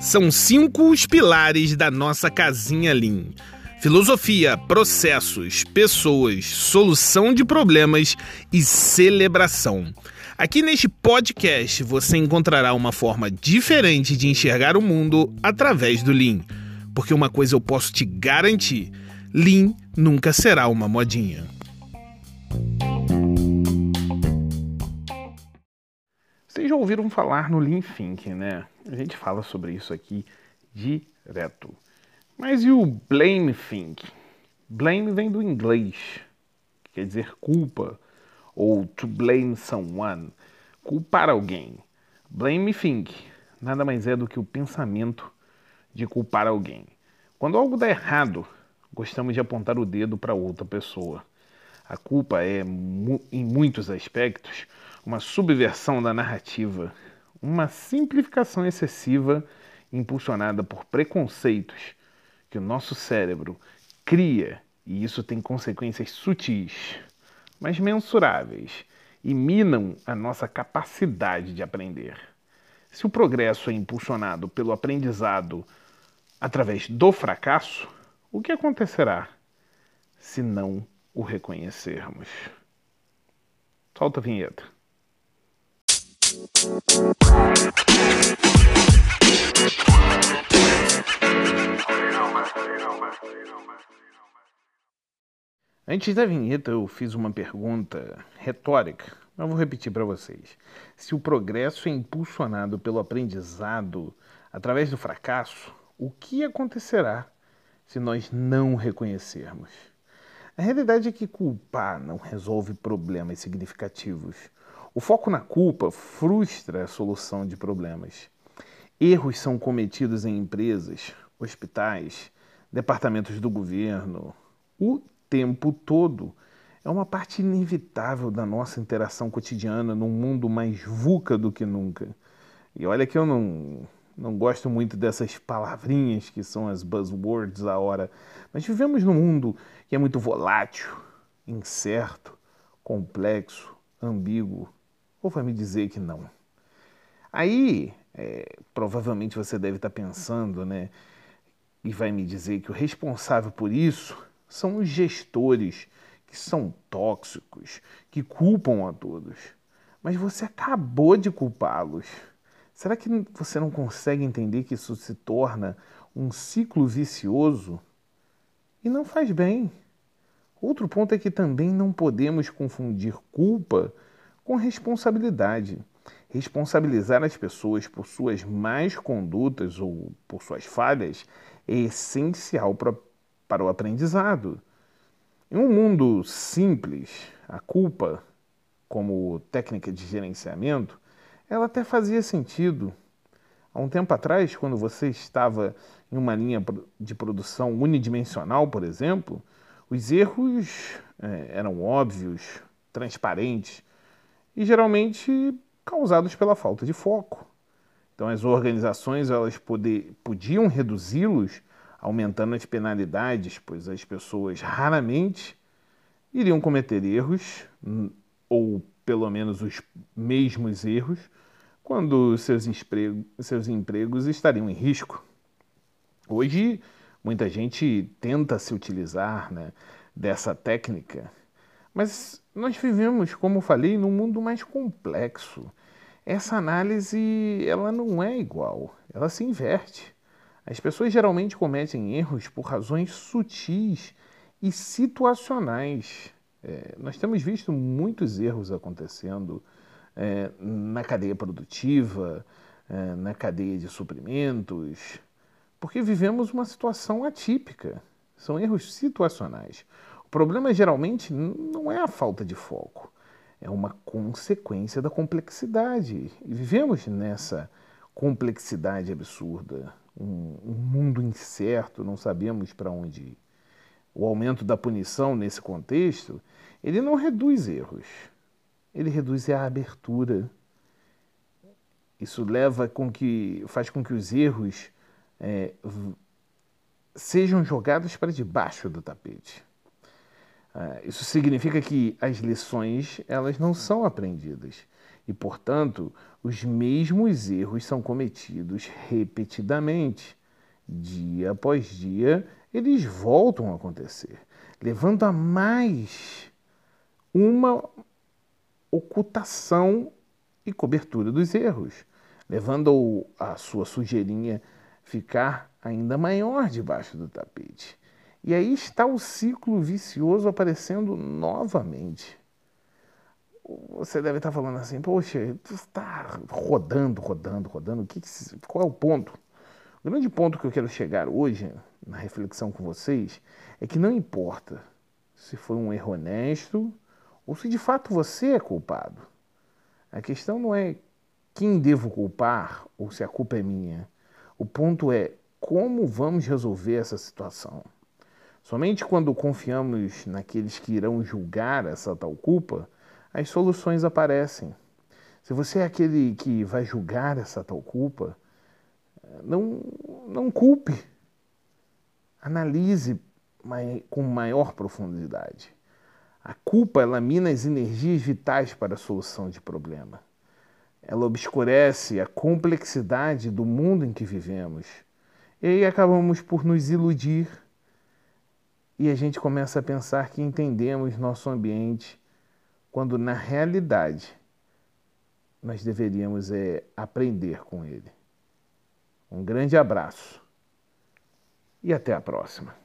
São cinco os pilares da nossa casinha Lean. Filosofia, processos, pessoas, solução de problemas e celebração. Aqui neste podcast você encontrará uma forma diferente de enxergar o mundo através do Lean. Porque uma coisa eu posso te garantir: Lean nunca será uma modinha. Já ouviram falar no Lean Thinking, né? A gente fala sobre isso aqui direto. Mas e o blame thinking? Blame vem do inglês, que quer dizer culpa, ou to blame someone, culpar alguém. Blame thinking nada mais é do que o pensamento de culpar alguém. Quando algo dá errado, gostamos de apontar o dedo para outra pessoa. A culpa é, em muitos aspectos, uma subversão da narrativa, uma simplificação excessiva impulsionada por preconceitos que o nosso cérebro cria, e isso tem consequências sutis, mas mensuráveis, e minam a nossa capacidade de aprender. Se o progresso é impulsionado pelo aprendizado através do fracasso, o que acontecerá se não o reconhecermos? Solta a vinheta. Antes da vinheta, eu fiz uma pergunta retórica, mas vou repetir para vocês. Se o progresso é impulsionado pelo aprendizado através do fracasso, o que acontecerá se nós não reconhecermos? A realidade é que culpar não resolve problemas significativos. O foco na culpa frustra a solução de problemas. Erros são cometidos em empresas, hospitais, departamentos do governo, o tempo todo. É uma parte inevitável da nossa interação cotidiana num mundo mais VUCA do que nunca. E olha que eu não, não gosto muito dessas palavrinhas que são as buzzwords da hora, mas vivemos num mundo que é muito volátil, incerto, complexo, ambíguo. Ou vai me dizer que não? Aí, é, provavelmente você deve estar pensando, né? E vai me dizer que o responsável por isso são os gestores, que são tóxicos, que culpam a todos. Mas você acabou de culpá-los. Será que você não consegue entender que isso se torna um ciclo vicioso? E não faz bem. Outro ponto é que também não podemos confundir culpa com responsabilidade. Responsabilizar as pessoas por suas más condutas ou por suas falhas é essencial para, para o aprendizado. Em um mundo simples, a culpa, como técnica de gerenciamento, ela até fazia sentido. Há um tempo atrás, quando você estava em uma linha de produção unidimensional, por exemplo, os erros é, eram óbvios, transparentes e geralmente causados pela falta de foco. Então as organizações elas poder, podiam reduzi-los aumentando as penalidades, pois as pessoas raramente iriam cometer erros ou pelo menos os mesmos erros quando seus, empregos, seus empregos estariam em risco. Hoje muita gente tenta se utilizar né, dessa técnica mas nós vivemos, como falei, num mundo mais complexo. Essa análise ela não é igual, ela se inverte. As pessoas geralmente cometem erros por razões sutis e situacionais. É, nós temos visto muitos erros acontecendo é, na cadeia produtiva, é, na cadeia de suprimentos, porque vivemos uma situação atípica. São erros situacionais problema geralmente não é a falta de foco, é uma consequência da complexidade. E vivemos nessa complexidade absurda, um, um mundo incerto, não sabemos para onde ir. O aumento da punição nesse contexto, ele não reduz erros, ele reduz a abertura. Isso leva com que faz com que os erros é, sejam jogados para debaixo do tapete. Uh, isso significa que as lições elas não são aprendidas. e, portanto, os mesmos erros são cometidos repetidamente. Dia após dia, eles voltam a acontecer, levando a mais uma ocultação e cobertura dos erros, levando a sua sujeirinha ficar ainda maior debaixo do tapete. E aí está o ciclo vicioso aparecendo novamente. Você deve estar falando assim, poxa, tu está rodando, rodando, rodando. O que, qual é o ponto? O grande ponto que eu quero chegar hoje, na reflexão com vocês, é que não importa se foi um erro honesto ou se de fato você é culpado. A questão não é quem devo culpar ou se a culpa é minha. O ponto é como vamos resolver essa situação. Somente quando confiamos naqueles que irão julgar essa tal culpa, as soluções aparecem. Se você é aquele que vai julgar essa tal culpa, não, não culpe. Analise com maior profundidade. A culpa ela mina as energias vitais para a solução de problema. Ela obscurece a complexidade do mundo em que vivemos. E aí acabamos por nos iludir e a gente começa a pensar que entendemos nosso ambiente, quando na realidade nós deveríamos é, aprender com ele. Um grande abraço e até a próxima.